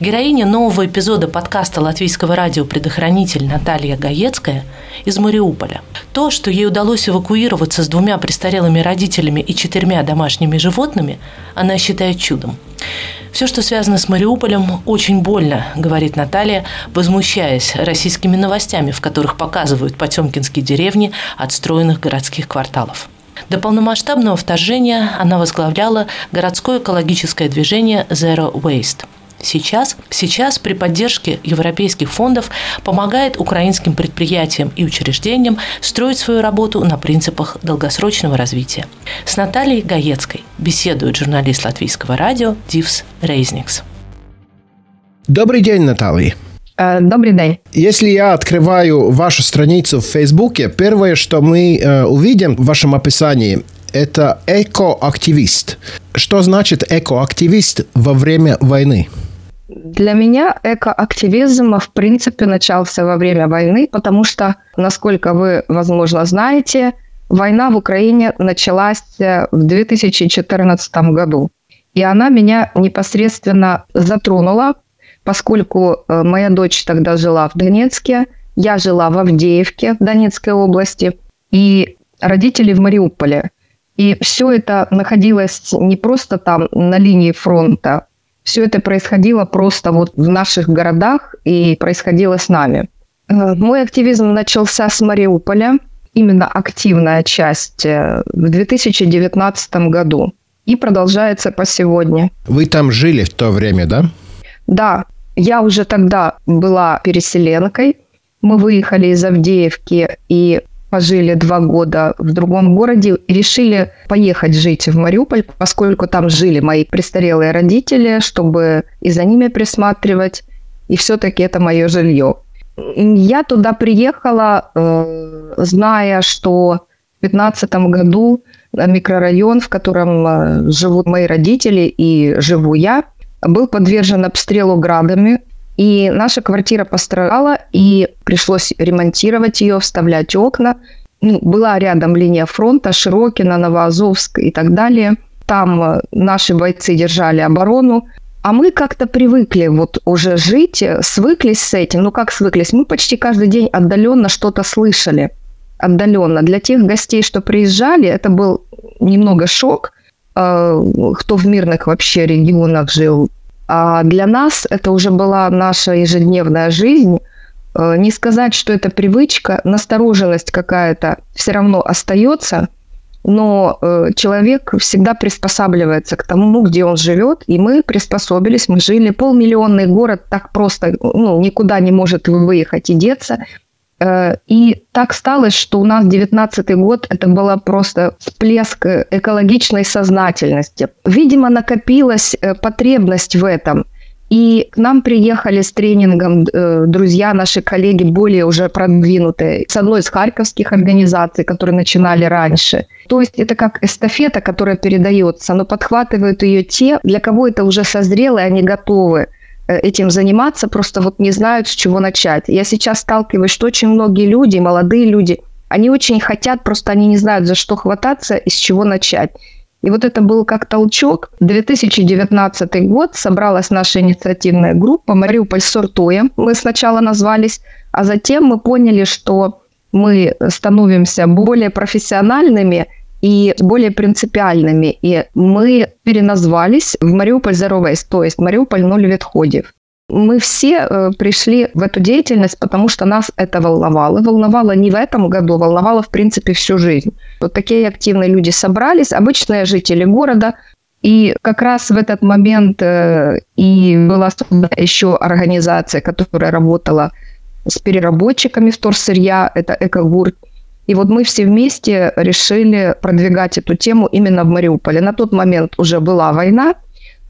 Героиня нового эпизода подкаста латвийского радио «Предохранитель» Наталья Гаецкая из Мариуполя. То, что ей удалось эвакуироваться с двумя престарелыми родителями и четырьмя домашними животными, она считает чудом. Все, что связано с Мариуполем, очень больно, говорит Наталья, возмущаясь российскими новостями, в которых показывают потемкинские деревни отстроенных городских кварталов. До полномасштабного вторжения она возглавляла городское экологическое движение Zero Waste – сейчас, сейчас при поддержке европейских фондов помогает украинским предприятиям и учреждениям строить свою работу на принципах долгосрочного развития. С Натальей Гаецкой беседует журналист латвийского радио Дивс Рейзникс. Добрый день, Наталья. Э, добрый день. Если я открываю вашу страницу в Фейсбуке, первое, что мы э, увидим в вашем описании, это экоактивист. Что значит экоактивист во время войны? Для меня экоактивизм, в принципе, начался во время войны, потому что, насколько вы, возможно, знаете, война в Украине началась э, в 2014 году. И она меня непосредственно затронула, поскольку э, моя дочь тогда жила в Донецке, я жила в Авдеевке в Донецкой области, и родители в Мариуполе. И все это находилось не просто там на линии фронта, все это происходило просто вот в наших городах и происходило с нами. Э, мой активизм начался с Мариуполя, именно активная часть э, в 2019 году и продолжается по сегодня. Вы там жили в то время, да? Да, я уже тогда была переселенкой. Мы выехали из Авдеевки и пожили два года в другом городе решили поехать жить в Мариуполь, поскольку там жили мои престарелые родители, чтобы и за ними присматривать, и все-таки это мое жилье. Я туда приехала, э, зная, что в 2015 году микрорайон, в котором э, живут мои родители и живу я, был подвержен обстрелу градами. И наша квартира пострадала, и пришлось ремонтировать ее, вставлять окна. Ну, была рядом линия фронта, Широкина, Новоазовск и так далее. Там э, наши бойцы держали оборону. А мы как-то привыкли вот уже жить, э, свыклись с этим. Ну как свыклись? Мы почти каждый день отдаленно что-то слышали. Отдаленно. Для тех гостей, что приезжали, это был немного шок. Э, кто в мирных вообще регионах жил, а для нас это уже была наша ежедневная жизнь. Э, не сказать, что это привычка, настороженность какая-то все равно остается, но э, человек всегда приспосабливается к тому, где он живет, и мы приспособились, мы жили. Полмиллионный город так просто ну, никуда не может выехать и деться – и так стало, что у нас 19 год это была просто всплеск э, экологичной сознательности. Видимо, накопилась э, потребность в этом. И к нам приехали с тренингом друзья, наши коллеги, более уже продвинутые, с одной из харьковских организаций, которые начинали раньше. То есть это как эстафета, которая передается, но подхватывают ее те, для кого это уже созрело, и они готовы Э, этим заниматься, просто вот не знают, с чего начать. Я сейчас сталкиваюсь, что очень многие люди, молодые люди, они очень хотят, просто они не знают, за что хвататься и с чего начать. И вот это был как толчок. 2019 год собралась наша инициативная группа «Мариуполь сортуем». Мы сначала назвались, а затем мы поняли, что мы становимся более профессиональными и более принципиальными. И мы переназвались в Мариуполь Waste, то есть Мариуполь ноль ветходев. Мы все э, пришли в эту деятельность, потому что нас это волновало. Волновало не в этом году, волновало, в принципе, всю жизнь. Вот такие активные люди собрались, обычные жители города, и как раз в этот момент э, и была создана еще организация, которая работала с переработчиками вторсырья, это Экогурт. И вот мы все вместе решили продвигать эту тему именно в Мариуполе. На тот момент уже была война,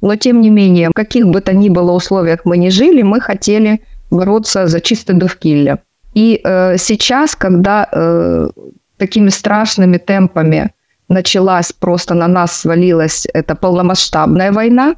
но тем не менее, в каких бы то ни было условиях мы не жили, мы хотели бороться за чистое довкилля. И э, сейчас, когда э, такими страшными темпами началась, просто на нас свалилась эта полномасштабная война,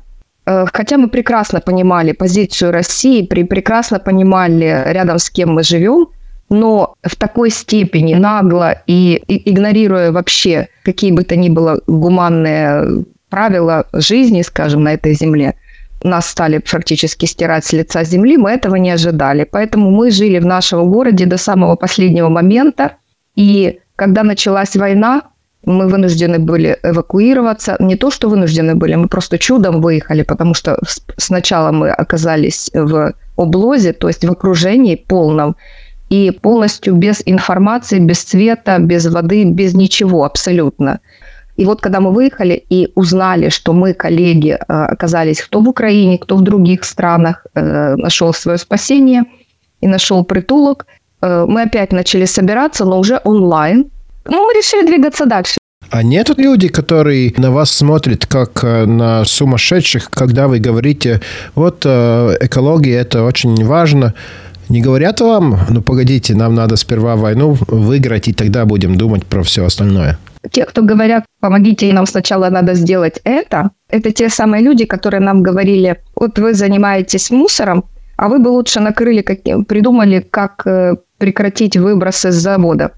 э, хотя мы прекрасно понимали позицию России, прекрасно понимали рядом с кем мы живем, но в такой степени нагло и, игнорируя вообще какие бы то ни было гуманные правила жизни, скажем, на этой земле, нас стали практически стирать с лица земли, мы этого не ожидали. Поэтому мы жили в нашем городе до самого последнего момента. И когда началась война, мы вынуждены были эвакуироваться. Не то, что вынуждены были, мы просто чудом выехали, потому что сначала мы оказались в облозе, то есть в окружении полном, и полностью без информации, без света, без воды, без ничего абсолютно. И вот когда мы выехали и узнали, что мы, коллеги, э, оказались кто в Украине, кто в других странах, э, нашел свое спасение и нашел притулок, э, мы опять начали собираться, но уже онлайн. Ну, мы решили двигаться дальше. А нет люди, которые на вас смотрят как на сумасшедших, когда вы говорите, вот экология это очень важно, не говорят вам, ну погодите, нам надо сперва войну выиграть, и тогда будем думать про все остальное? Те, кто говорят, помогите, нам сначала надо сделать это, это те самые люди, которые нам говорили, вот вы занимаетесь мусором, а вы бы лучше накрыли, как, придумали, как э, прекратить выбросы с завода.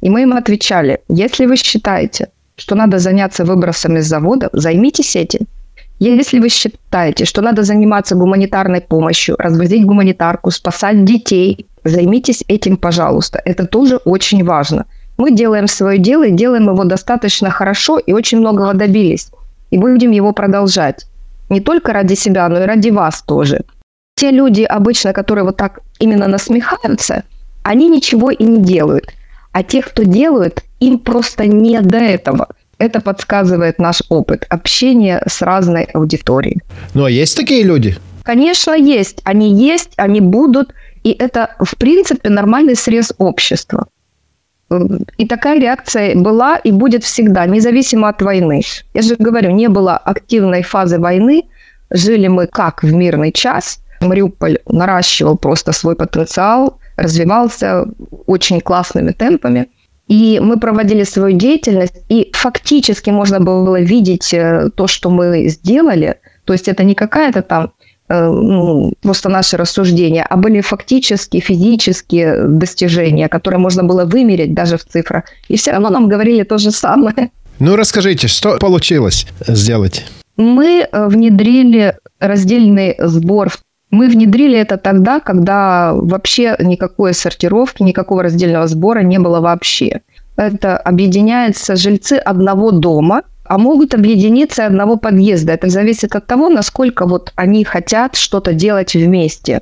И мы им отвечали, если вы считаете, что надо заняться выбросами с завода, займитесь этим. Если вы считаете, что надо заниматься гуманитарной помощью, развозить гуманитарку, спасать детей, займитесь этим, пожалуйста. Это тоже очень важно. Мы делаем свое дело и делаем его достаточно хорошо и очень многого добились. И будем его продолжать. Не только ради себя, но и ради вас тоже. Те люди обычно, которые вот так именно насмехаются, они ничего и не делают. А те, кто делают, им просто не до этого – это подсказывает наш опыт общения с разной аудиторией. Ну, а есть такие люди? Конечно, есть. Они есть, они будут. И это, в принципе, нормальный срез общества. И такая реакция была и будет всегда, независимо от войны. Я же говорю, не было активной фазы войны. Жили мы как в мирный час. Мариуполь наращивал просто свой потенциал, развивался очень классными темпами – и мы проводили свою деятельность, и фактически можно было видеть э, то, что мы сделали. То есть это не какая-то там э, ну, просто наши рассуждения, а были фактические, физические достижения, которые можно было вымерить даже в цифрах. И все равно нам говорили то же самое. Ну, расскажите, что получилось сделать? Мы э, внедрили раздельный сбор мы внедрили это тогда, когда вообще никакой сортировки, никакого раздельного сбора не было вообще. Это объединяются жильцы одного дома, а могут объединиться одного подъезда. Это зависит от того, насколько вот они хотят что-то делать вместе.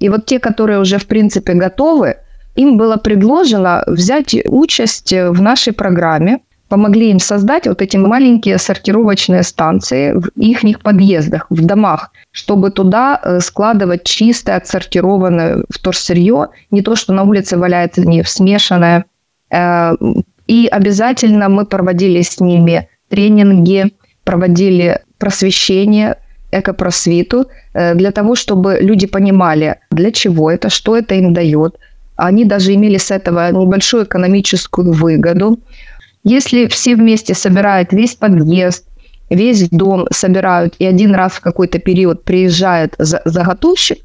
И вот те, которые уже в принципе готовы, им было предложено взять участь в нашей программе помогли им создать вот эти маленькие сортировочные станции в их подъездах, в домах, чтобы туда э, складывать чистое, отсортированное вторсырье, не то, что на улице валяется не смешанное. Э, и обязательно мы проводили с ними тренинги, проводили просвещение, экопросвиту, э, для того, чтобы люди понимали, для чего это, что это им дает. Они даже имели с этого небольшую экономическую выгоду. Если все вместе собирают весь подъезд, весь дом собирают, и один раз в какой-то период приезжает заготовщик,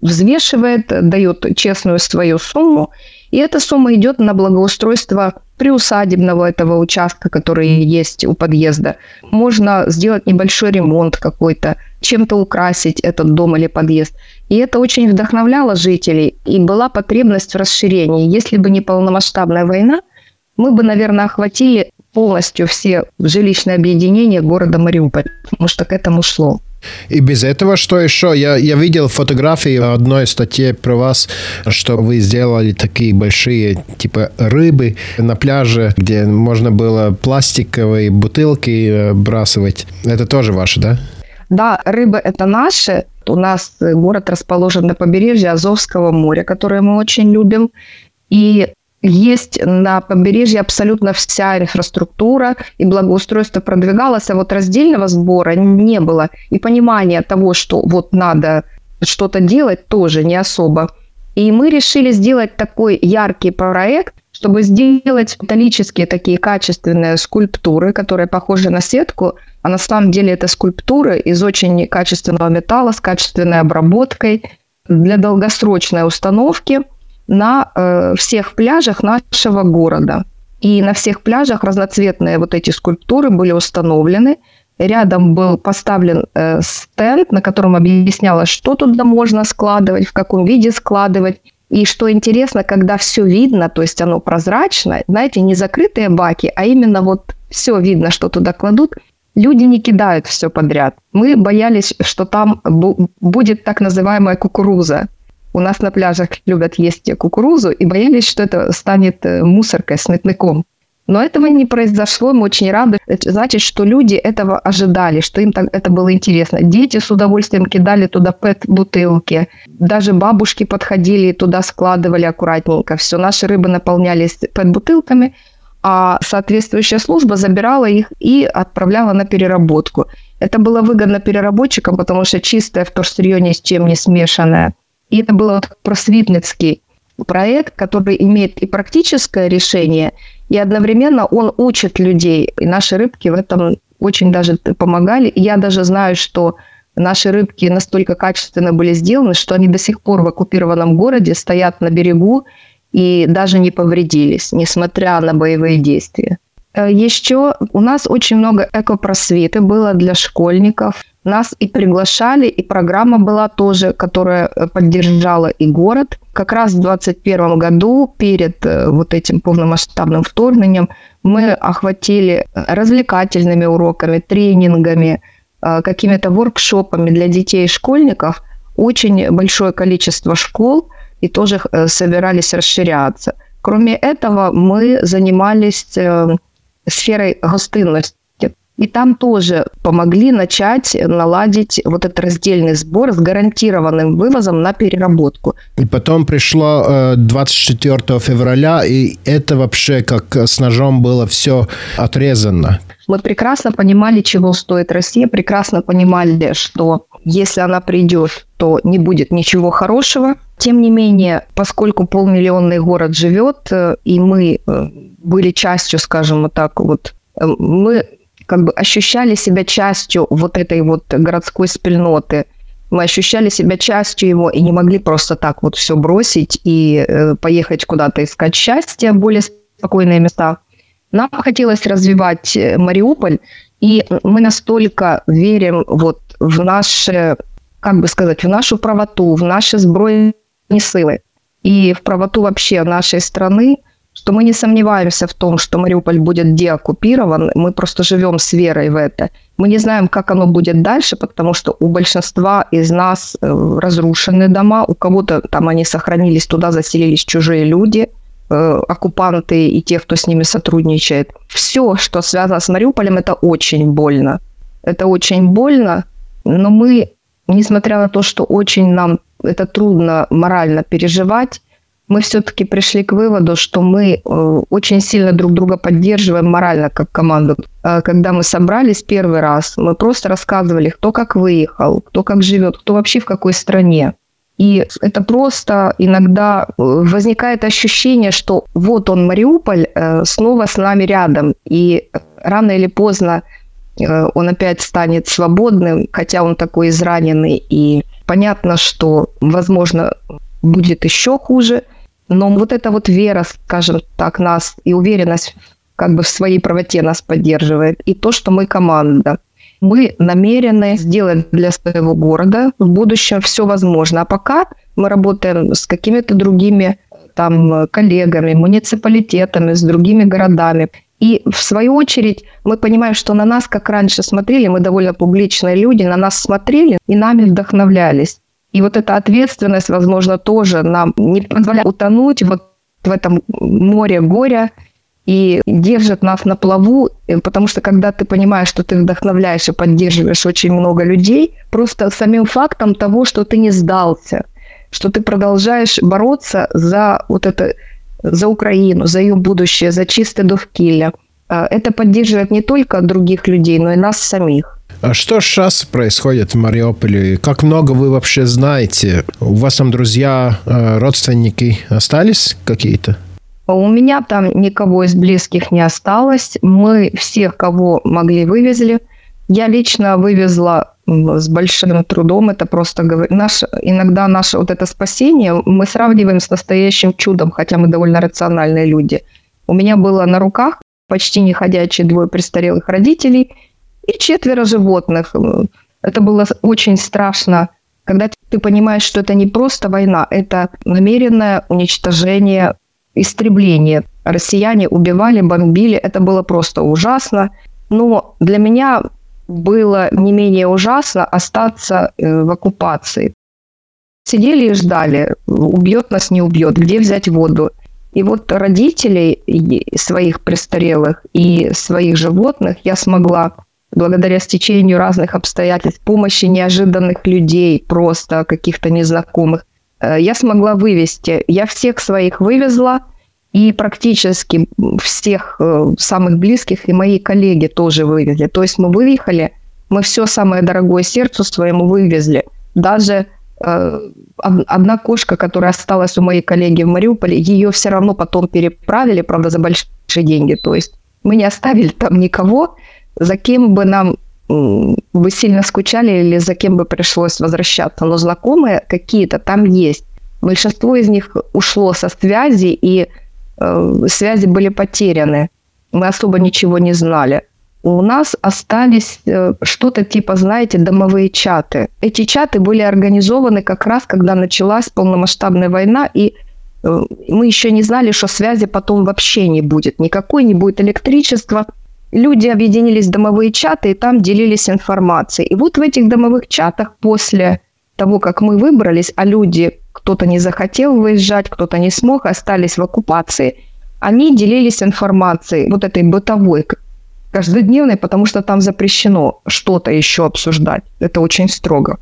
взвешивает, дает честную свою сумму, и эта сумма идет на благоустройство приусадебного этого участка, который есть у подъезда. Можно сделать небольшой ремонт какой-то, чем-то украсить этот дом или подъезд. И это очень вдохновляло жителей, и была потребность в расширении. Если бы не полномасштабная война, мы бы, наверное, охватили полностью все жилищные объединения города Мариуполь, потому что к этому шло. И без этого что еще? Я, я видел фотографии в одной статье про вас, что вы сделали такие большие типа рыбы на пляже, где можно было пластиковые бутылки э, бросать. Это тоже ваше, да? Да, рыбы это наши. У нас город расположен на побережье Азовского моря, которое мы очень любим. И есть на побережье абсолютно вся инфраструктура, и благоустройство продвигалось, а вот раздельного сбора не было. И понимания того, что вот надо что-то делать, тоже не особо. И мы решили сделать такой яркий проект, чтобы сделать металлические такие качественные скульптуры, которые похожи на сетку, а на самом деле это скульптуры из очень качественного металла с качественной обработкой для долгосрочной установки – на э, всех пляжах нашего города. И на всех пляжах разноцветные вот эти скульптуры были установлены. Рядом был поставлен э, стенд, на котором объяснялось, что туда можно складывать, в каком виде складывать. И что интересно, когда все видно, то есть оно прозрачно, знаете, не закрытые баки, а именно вот все видно, что туда кладут, люди не кидают все подряд. Мы боялись, что там будет так называемая кукуруза. У нас на пляжах любят есть кукурузу и боялись, что это станет э, мусоркой, сметняком. Но этого не произошло, мы очень рады. Это значит, что люди этого ожидали, что им так, это было интересно. Дети с удовольствием кидали туда пэт-бутылки. Даже бабушки подходили и туда складывали аккуратненько. Все, наши рыбы наполнялись пэт-бутылками, а соответствующая служба забирала их и отправляла на переработку. Это было выгодно переработчикам, потому что чистое вторсырье ни с чем не смешанное. И это был просветницкий проект, который имеет и практическое решение, и одновременно он учит людей. И наши рыбки в этом очень даже помогали. И я даже знаю, что наши рыбки настолько качественно были сделаны, что они до сих пор в оккупированном городе стоят на берегу и даже не повредились, несмотря на боевые действия. Э, Еще у нас очень много экопросветы было для школьников. Нас и приглашали, и программа была тоже, которая э, поддержала и город. Как раз в 2021 году, перед э, вот этим полномасштабным вторгнением, мы охватили развлекательными уроками, тренингами, какими-то воркшопами для детей и школьников очень большое количество школ и тоже собирались расширяться. Кроме этого, мы занимались сферой гостинности. И там тоже помогли начать наладить вот этот раздельный сбор с гарантированным вывозом на переработку. И потом пришло 24 э, февраля, и это вообще как с ножом было все отрезано. Мы прекрасно понимали, чего стоит Россия, прекрасно понимали, что если она придет, то не будет ничего хорошего. Тем не менее, поскольку полмиллионный город живет, э, и мы э, были частью, скажем вот так вот, мы как бы ощущали себя частью вот этой вот городской спильноты. Мы ощущали себя частью его и не могли просто так вот все бросить и э, поехать куда-то искать счастье, более спокойные места. Нам хотелось развивать э, Мариуполь, и мы настолько верим вот в наше, как бы сказать, в нашу правоту, в наши сбройные силы и в правоту вообще нашей страны, что мы не сомневаемся в том, что Мариуполь будет деоккупирован, мы просто живем с верой в это. Мы не знаем, как оно будет дальше, потому что у большинства из нас э, разрушены дома, у кого-то там они сохранились, туда заселились чужие люди, э, оккупанты и те, кто с ними сотрудничает. Все, что связано с Мариуполем, это очень больно. Это очень больно, но мы, несмотря на то, что очень нам это трудно морально переживать, мы все-таки пришли к выводу, что мы э, очень сильно друг друга поддерживаем морально как команду. А когда мы собрались первый раз, мы просто рассказывали, кто как выехал, кто как живет, кто вообще в какой стране. И это просто иногда э, возникает ощущение, что вот он, Мариуполь, э, снова с нами рядом. И рано или поздно он опять станет свободным, хотя он такой израненный. И понятно, что, возможно, будет еще хуже – но вот эта вот вера, скажем так, нас и уверенность как бы в своей правоте нас поддерживает. И то, что мы команда. Мы намерены сделать для своего города в будущем все возможно. А пока мы работаем с какими-то другими там коллегами, муниципалитетами, с другими городами. И в свою очередь мы понимаем, что на нас, как раньше смотрели, мы довольно публичные люди, на нас смотрели и нами вдохновлялись. И вот эта ответственность, возможно, тоже нам не позволяет утонуть вот в этом море горя и держит нас на плаву, э, потому что когда ты понимаешь, что ты вдохновляешь и поддерживаешь очень много людей, просто самим фактом того, что ты не сдался, что ты продолжаешь бороться за вот это, за Украину, за ее будущее, за чистое довкилля, э, это поддерживает не только других людей, но и нас самих. А что сейчас происходит в Мариуполе? Как много вы вообще знаете? У вас там друзья, э, родственники остались какие-то? У меня там никого из близких не осталось. Мы всех, кого могли, вывезли. Я лично вывезла с большим трудом. Это просто наш, иногда наше вот это спасение мы сравниваем с настоящим чудом, хотя мы довольно рациональные люди. У меня было на руках почти неходячие двое престарелых родителей – и четверо животных. Это было очень страшно, когда ты понимаешь, что это не просто война, это намеренное уничтожение, истребление. Россияне убивали, бомбили, это было просто ужасно. Но для меня было не менее ужасно остаться э, в оккупации. Сидели и ждали, убьет нас, не убьет, где взять воду. И вот родителей своих престарелых и своих животных я смогла благодаря стечению разных обстоятельств, помощи неожиданных людей, просто каких-то незнакомых, э, я смогла вывести. Я всех своих вывезла, и практически всех э, самых близких и мои коллеги тоже вывезли. То есть мы выехали, мы все самое дорогое сердцу своему вывезли. Даже э, одна кошка, которая осталась у моей коллеги в Мариуполе, ее все равно потом переправили, правда, за большие деньги. То есть мы не оставили там никого, за кем бы нам вы сильно скучали или за кем бы пришлось возвращаться, но знакомые какие-то там есть. Большинство из них ушло со связи, и связи были потеряны. Мы особо ничего не знали. У нас остались э, что-то типа, знаете, домовые чаты. Эти чаты были организованы как раз, когда началась полномасштабная война, и э, мы еще не знали, что связи потом вообще не будет. Никакой не будет электричества, люди объединились в домовые чаты и там делились информацией. И вот в этих домовых чатах после того, как мы выбрались, а люди, кто-то не захотел выезжать, кто-то не смог, остались в оккупации, они делились информацией, вот этой бытовой, каждодневной, потому что там запрещено что-то еще обсуждать. Это очень строго.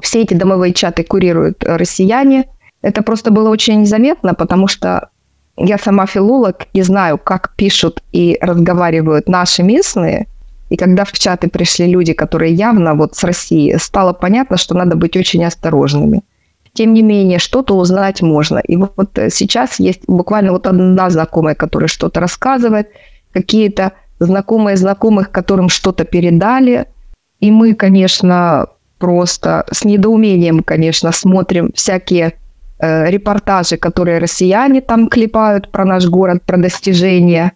Все эти домовые чаты курируют россияне. Это просто было очень незаметно, потому что я сама филолог и знаю, как пишут и разговаривают наши местные. И когда в чаты пришли люди, которые явно вот с России, стало понятно, что надо быть очень осторожными. Тем не менее, что-то узнать можно. И вот сейчас есть буквально вот одна знакомая, которая что-то рассказывает, какие-то знакомые знакомых, которым что-то передали. И мы, конечно, просто с недоумением, конечно, смотрим всякие Э, репортажи, которые россияне там клепают про наш город, про достижения,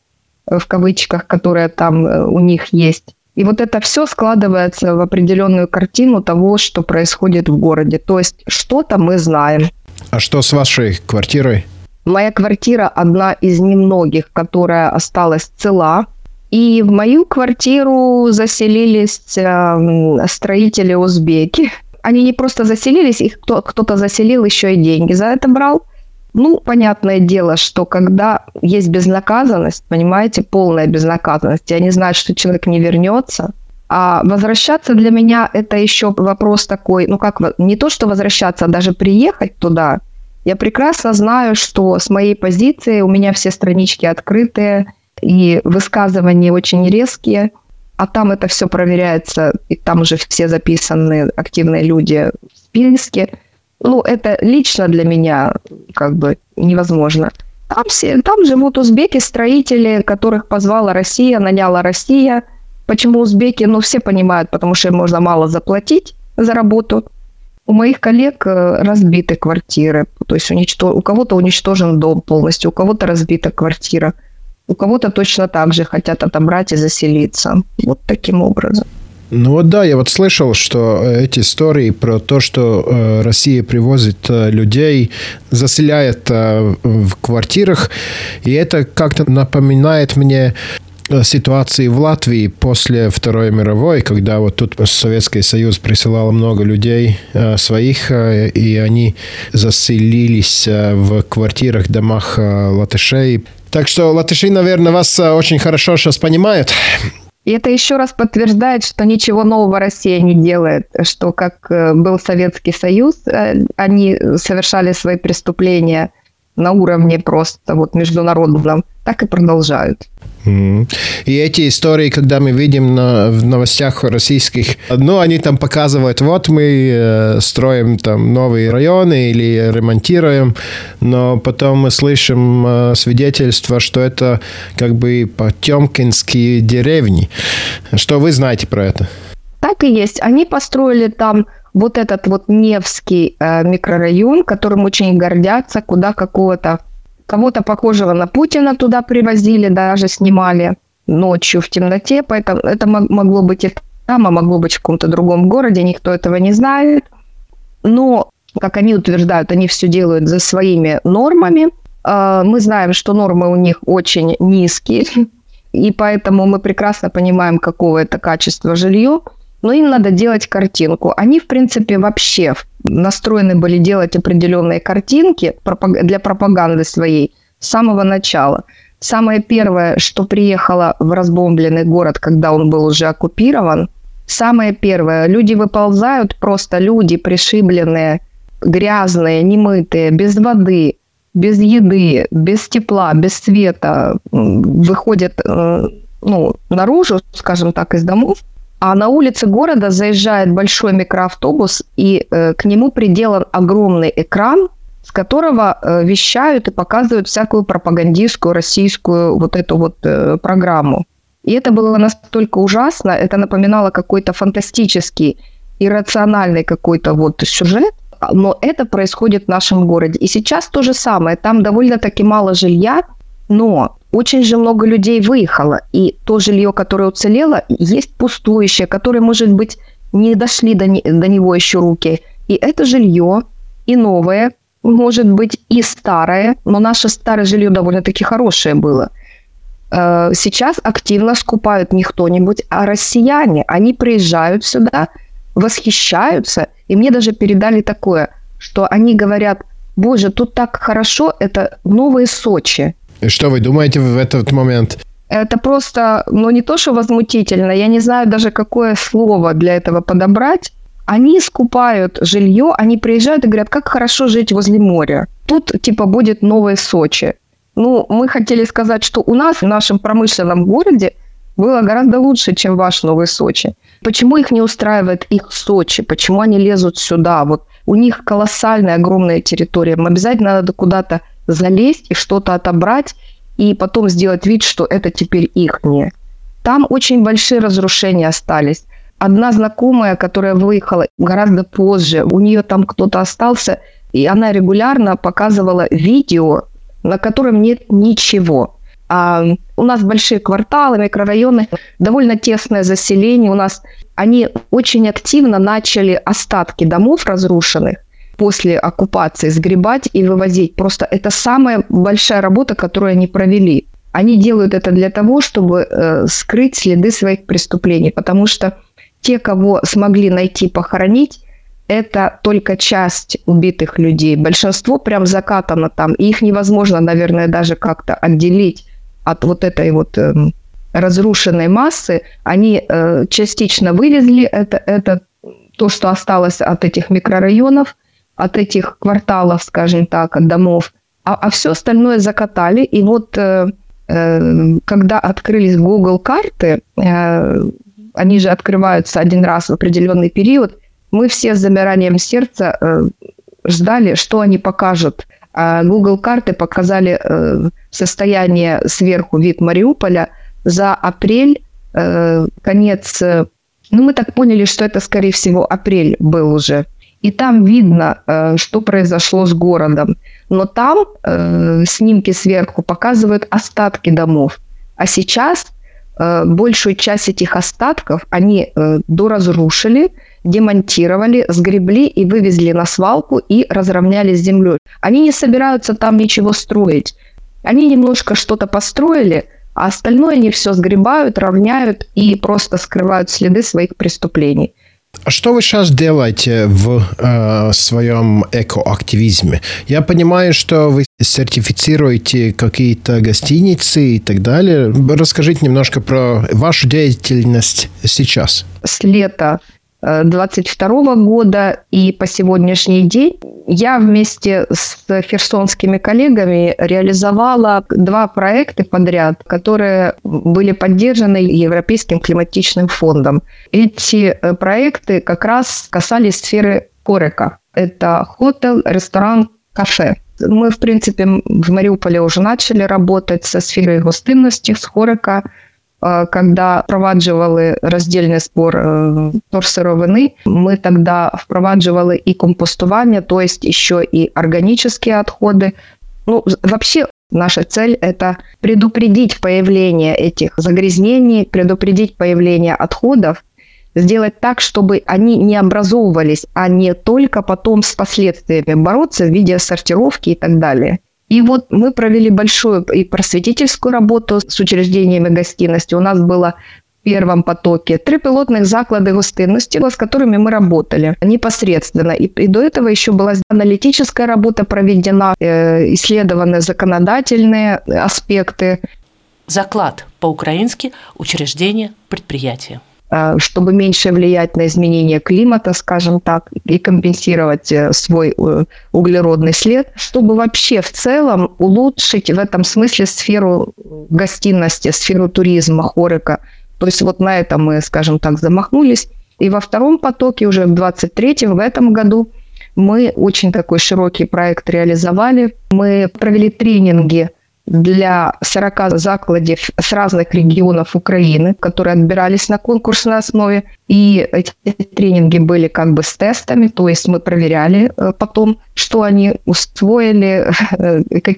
э, в кавычках, которые там э, у них есть. И вот это все складывается в определенную картину того, что происходит в городе. То есть что-то мы знаем. А что с вашей квартирой? Моя квартира одна из немногих, которая осталась цела. И в мою квартиру заселились строители узбеки, они не просто заселились, их кто- кто-то заселил, еще и деньги за это брал. Ну, понятное дело, что когда есть безнаказанность, понимаете, полная безнаказанность, и они знают, что человек не вернется, а возвращаться для меня это еще вопрос такой, ну как, не то, что возвращаться, а даже приехать туда. Я прекрасно знаю, что с моей позиции у меня все странички открытые, и высказывания очень резкие – а там это все проверяется, и там уже все записаны активные люди в списке. Ну, это лично для меня как бы невозможно. Там, все, там живут узбеки, строители, которых позвала Россия, наняла Россия. Почему узбеки? Ну, все понимают, потому что им можно мало заплатить за работу. У моих коллег э, разбиты квартиры, то есть уничтож... у кого-то уничтожен дом полностью, у кого-то разбита квартира – у кого-то точно так же хотят отобрать и заселиться. Вот таким образом. Ну вот да, я вот слышал, что э, эти истории про то, что э, Россия привозит э, людей, заселяет э, в квартирах, и это как-то напоминает мне э, ситуации в Латвии после Второй мировой, когда вот тут Советский Союз присылал много людей э, своих, э, и они заселились э, в квартирах, домах э, латышей. Так что латыши, наверное, вас очень хорошо сейчас понимают. И это еще раз подтверждает, что ничего нового Россия не делает, что как э, был Советский Союз, э, они совершали свои преступления на уровне просто вот международном, так и продолжают. И эти истории, когда мы видим на, в новостях российских, ну, они там показывают, вот мы э, строим там новые районы или ремонтируем, но потом мы слышим э, свидетельства, что это как бы потемкинские деревни. Что вы знаете про это? Так и есть. Они построили там вот этот вот Невский э, микрорайон, которым очень гордятся, куда какого-то Кого-то похожего на Путина туда привозили, даже снимали. ночью в темноте, поэтому это могло быть и там, а могло быть в каком-то другом городе, никто этого не знает. Но, как они утверждают, они все делают за своими нормами. А, мы знаем, что нормы у них очень низкие, и поэтому мы прекрасно понимаем, какого это качества жилье, но им надо делать картинку. Они, в принципе, вообще настроены были делать определенные картинки для пропаганды своей с самого начала. Самое первое, что приехало в разбомбленный город, когда он был уже оккупирован, самое первое, люди выползают, просто люди пришибленные, грязные, немытые, без воды, без еды, без тепла, без света выходят э, ну, наружу, скажем так, из домов, а на улице города заезжает большой микроавтобус, и э, к нему приделан огромный экран, с которого э, вещают и показывают всякую пропагандистскую российскую вот эту вот э, программу. И это было настолько ужасно, это напоминало какой-то фантастический, иррациональный какой-то вот сюжет, но это происходит в нашем городе. И сейчас то же самое. Там довольно-таки мало жилья, но очень же много людей выехало. И то жилье, которое уцелело, есть пустующее, которое, может быть, не дошли до, не, до него еще руки. И это жилье, и новое, может быть, и старое, но наше старое жилье довольно-таки хорошее было. Э, сейчас активно скупают не кто-нибудь, а россияне. Они приезжают сюда, восхищаются, и мне даже передали такое, что они говорят, боже, тут так хорошо, это новые Сочи. Что вы думаете в этот момент? Это просто, ну не то, что возмутительно, я не знаю даже, какое слово для этого подобрать. Они скупают жилье, они приезжают и говорят, как хорошо жить возле моря. Тут типа будет новое Сочи. Ну, мы хотели сказать, что у нас в нашем промышленном городе было гораздо лучше, чем ваш Новый Сочи. Почему их не устраивает их Сочи? Почему они лезут сюда? Вот у них колоссальная, огромная территория. Им обязательно надо куда-то залезть и что-то отобрать, и потом сделать вид, что это теперь их. Там очень большие разрушения остались. Одна знакомая, которая выехала гораздо позже, у нее там кто-то остался, и она регулярно показывала видео, на котором нет ничего. А у нас большие кварталы, микрорайоны, довольно тесное заселение. У нас они очень активно начали остатки домов разрушенных после оккупации сгребать и вывозить. Просто это самая большая работа, которую они провели. Они делают это для того, чтобы э, скрыть следы своих преступлений, потому что те, кого смогли найти, похоронить, это только часть убитых людей. Большинство прям закатано там, и их невозможно, наверное, даже как-то отделить от вот этой вот э, разрушенной массы. Они э, частично вывезли это, это то, что осталось от этих микрорайонов, от этих кварталов, скажем так, от домов, а, а все остальное закатали. И вот э, э, когда открылись Google карты, э, они же открываются один раз в определенный период, мы все с замиранием сердца э, ждали, что они покажут. А Google карты показали э, состояние сверху вид Мариуполя за апрель, э, конец. Э, ну, мы так поняли, что это, скорее всего, апрель был уже и там видно, э, что произошло с городом. Но там э, снимки сверху показывают остатки домов. А сейчас э, большую часть этих остатков они доразрушили, демонтировали, сгребли и вывезли на свалку и разровняли с землей. Они не собираются там ничего строить. Они немножко что-то построили, а остальное они все сгребают, равняют и просто скрывают следы своих преступлений. А что вы сейчас делаете в э, своем экоактивизме? Я понимаю, что вы сертифицируете какие-то гостиницы и так далее. Расскажите немножко про вашу деятельность сейчас. С лета 22 года и по сегодняшний день я вместе с херсонскими коллегами реализовала два проекта подряд, которые были поддержаны Европейским климатичным фондом. Эти э, проекты как раз касались сферы Корека. Это хотел, ресторан, кафе. Мы, в принципе, в Мариуполе уже начали работать со сферой гостинности, с Хорека, когда впроваджували роздільний збор е, торсировини, ми тоді впроваджували і компостування, то есть еще и органические отходы. Ну, вообще Наша цель – это предупредить появление этих загрязнений, предупредить появление отходов, сделать так, чтобы они не образовывались, а не только потом с последствиями бороться в виде сортировки и так далее. И вот мы провели большую и просветительскую работу с учреждениями гостиности. У нас было в первом потоке три пилотных заклады гостиности, с которыми мы работали непосредственно. И, и до этого еще была аналитическая работа проведена, э, исследованы законодательные аспекты. Заклад по-украински «Учреждение, предприятие». Э, чтобы меньше влиять на изменение климата, скажем так, и компенсировать э, свой э, углеродный след, чтобы вообще в целом улучшить в этом смысле сферу гостиности, сферу туризма, хорика. То есть вот на этом мы, скажем так, замахнулись. И во втором потоке, уже в 23-м, в этом году, мы очень такой широкий проект реализовали. Мы провели тренинги для 40 закладов с разных регионов Украины, которые отбирались на конкурсной основе. И эти тренинги были как бы с тестами, то есть мы проверяли э, потом, что они усвоили,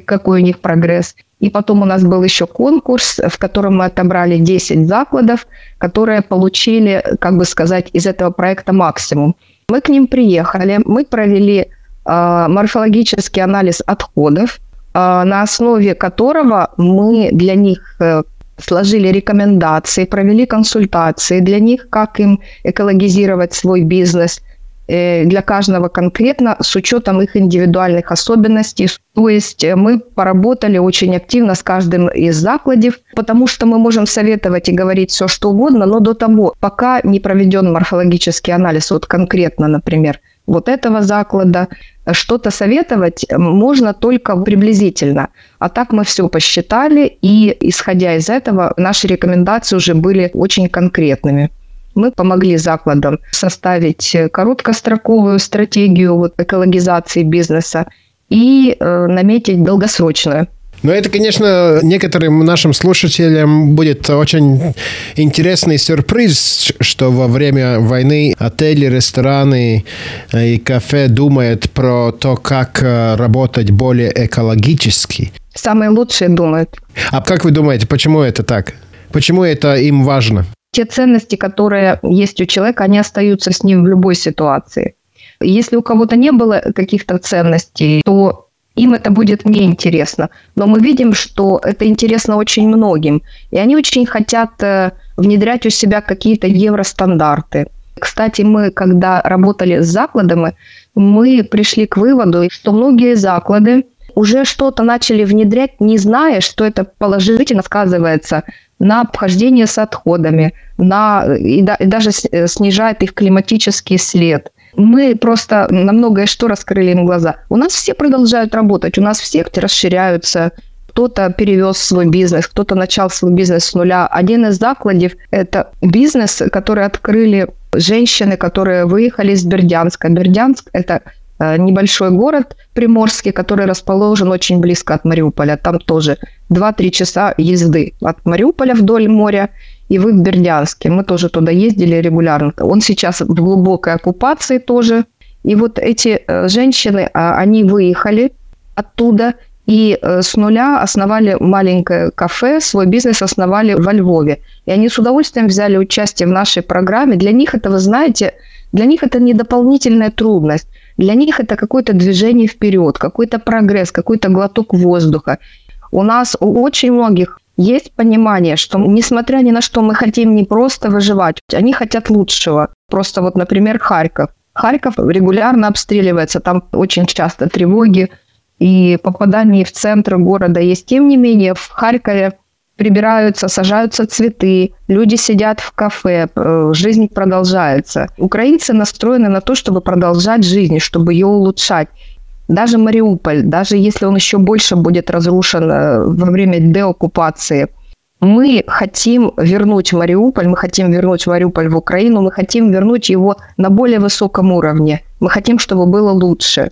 какой у них прогресс. И потом у нас был еще конкурс, в котором мы отобрали 10 закладов, которые получили, как бы сказать, из этого проекта максимум. Мы к ним приехали, мы провели э, морфологический анализ отходов, на основе которого мы для них э, сложили рекомендации, провели консультации для них, как им экологизировать свой бизнес э, для каждого конкретно с учетом их индивидуальных особенностей. То есть э, мы поработали очень активно с каждым из закладов, потому что мы можем советовать и говорить все, что угодно, но до того, пока не проведен морфологический анализ, вот конкретно, например, вот этого заклада. Что-то советовать можно только приблизительно. А так мы все посчитали, и исходя из этого, наши рекомендации уже были очень конкретными. Мы помогли закладам составить короткостроковую стратегию вот, экологизации бизнеса и э, наметить долгосрочную. Но это, конечно, некоторым нашим слушателям будет очень интересный сюрприз, что во время войны отели, рестораны и кафе думают про то, как э, работать более экологически. Самые лучшие думают. А как вы думаете, почему это так? Почему это им важно? Те ценности, которые есть у человека, они остаются с ним в любой ситуации. Если у кого-то не было каких-то ценностей, то им это будет неинтересно. Но мы видим, что это интересно очень многим. И они очень хотят э, внедрять у себя какие-то евростандарты. Кстати, мы, когда работали с закладами, мы пришли к выводу, что многие заклады уже что-то начали внедрять, не зная, что это положительно сказывается на обхождение с отходами, на, и, да, и даже э, снижает их климатический след – мы просто на многое что раскрыли им глаза. У нас все продолжают работать, у нас все расширяются, кто-то перевез свой бизнес, кто-то начал свой бизнес с нуля. Один из закладов – это бизнес, который открыли женщины, которые выехали из Бердянска. Бердянск – это э, небольшой город приморский, который расположен очень близко от Мариуполя. Там тоже 2-3 часа езды от Мариуполя вдоль моря и вы в Бердянске. Мы тоже туда ездили регулярно. Он сейчас в глубокой оккупации тоже. И вот эти э, женщины, а, они выехали оттуда и э, с нуля основали маленькое кафе, свой бизнес основали во Львове. И они с удовольствием взяли участие в нашей программе. Для них это, вы знаете, для них это не дополнительная трудность. Для них это какое-то движение вперед, какой-то прогресс, какой-то глоток воздуха. У нас у очень многих есть понимание, что несмотря ни на что мы хотим не просто выживать, они хотят лучшего. Просто вот, например, Харьков. Харьков регулярно обстреливается, там очень часто тревоги и попадание в центр города есть. Тем не менее, в Харькове прибираются, сажаются цветы, люди сидят в кафе, э, жизнь продолжается. Украинцы настроены на то, чтобы продолжать жизнь, чтобы ее улучшать. Даже Мариуполь, даже если он еще больше будет разрушен э, во время деоккупации, мы хотим вернуть Мариуполь, мы хотим вернуть Мариуполь в Украину, мы хотим вернуть его на более высоком уровне. Мы хотим, чтобы было лучше.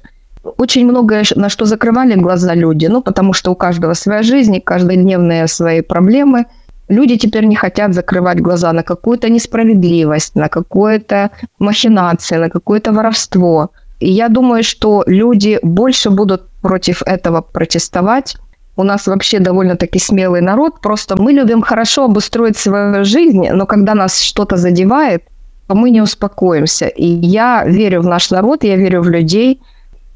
Очень многое, на что закрывали глаза люди, ну, потому что у каждого своя жизнь, каждодневные свои проблемы. Люди теперь не хотят закрывать глаза на какую-то несправедливость, на какую-то махинацию, на какое-то воровство – и я думаю, что люди больше будут против этого протестовать, у нас вообще довольно-таки смелый народ. Просто мы любим хорошо обустроить свою жизнь, но когда нас что-то задевает, то мы не успокоимся. И я верю в наш народ, я верю в людей.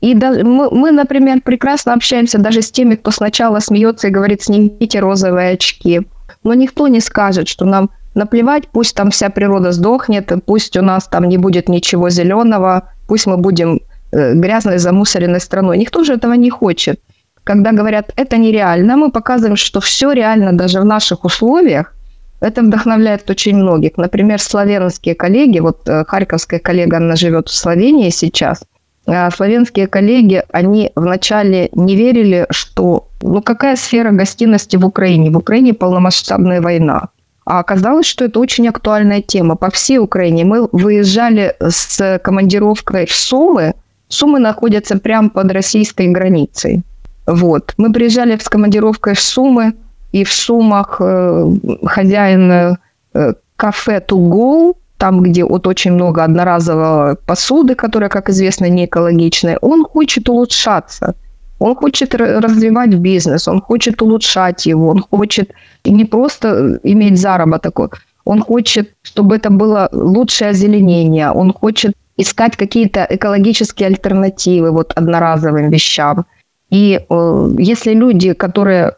И да, мы, мы, например, прекрасно общаемся даже с теми, кто сначала смеется и говорит, снимите розовые очки. Но никто не скажет, что нам наплевать, пусть там вся природа сдохнет, пусть у нас там не будет ничего зеленого, пусть мы будем э, грязной, замусоренной страной. Никто же этого не хочет. Когда говорят, это нереально, мы показываем, что все реально даже в наших условиях. Это вдохновляет очень многих. Например, славянские коллеги, вот э, харьковская коллега, она живет в Словении сейчас, а славянские коллеги, они вначале не верили, что ну какая сфера гостиности в Украине? В Украине полномасштабная война. А оказалось, что это очень актуальная тема. По всей Украине мы выезжали с командировкой в Сумы. Сумы находятся прямо под российской границей. Вот. Мы приезжали с командировкой в Сумы, и в Сумах э, хозяин э, кафе Go, там, где вот очень много одноразовой посуды, которая, как известно, не экологичная, он хочет улучшаться. Он хочет развивать бизнес, он хочет улучшать его, он хочет не просто иметь заработок, он хочет, чтобы это было лучшее озеленение, он хочет искать какие-то экологические альтернативы вот одноразовым вещам. И э, если люди, которые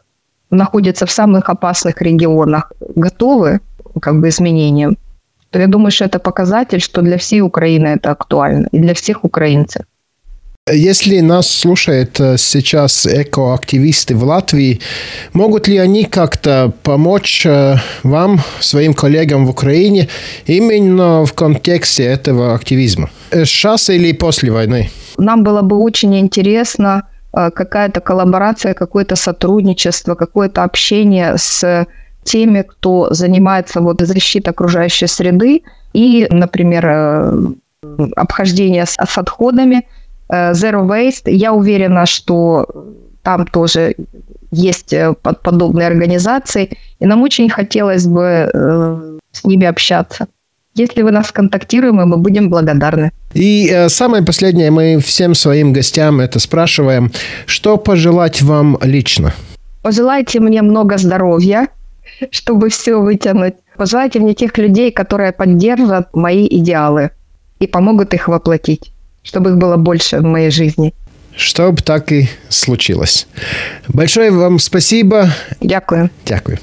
находятся в самых опасных регионах, готовы как бы изменениям, то я думаю, что это показатель, что для всей Украины это актуально и для всех украинцев. Если нас слушают э, сейчас экоактивисты в Латвии, могут ли они как-то помочь э, вам, своим коллегам в Украине, именно в контексте этого активизма? Сейчас или после войны? Нам было бы очень интересно э, какая-то коллаборация, какое-то сотрудничество, какое-то общение с теми, кто занимается вот защитой окружающей среды и, например, обхождение с, с отходами – Э, Zero Waste. Я уверена, что там тоже есть э, подобные организации, и нам очень хотелось бы э, с ними общаться. Если вы нас контактируем, мы будем благодарны. И э, самое последнее, мы всем своим гостям это спрашиваем. Что пожелать вам лично? Пожелайте мне много здоровья, чтобы все вытянуть. Пожелайте мне тех людей, которые поддержат мои идеалы и помогут их воплотить чтобы их было больше в моей жизни. Чтобы так и случилось. Большое вам спасибо. Дякую. Дякую.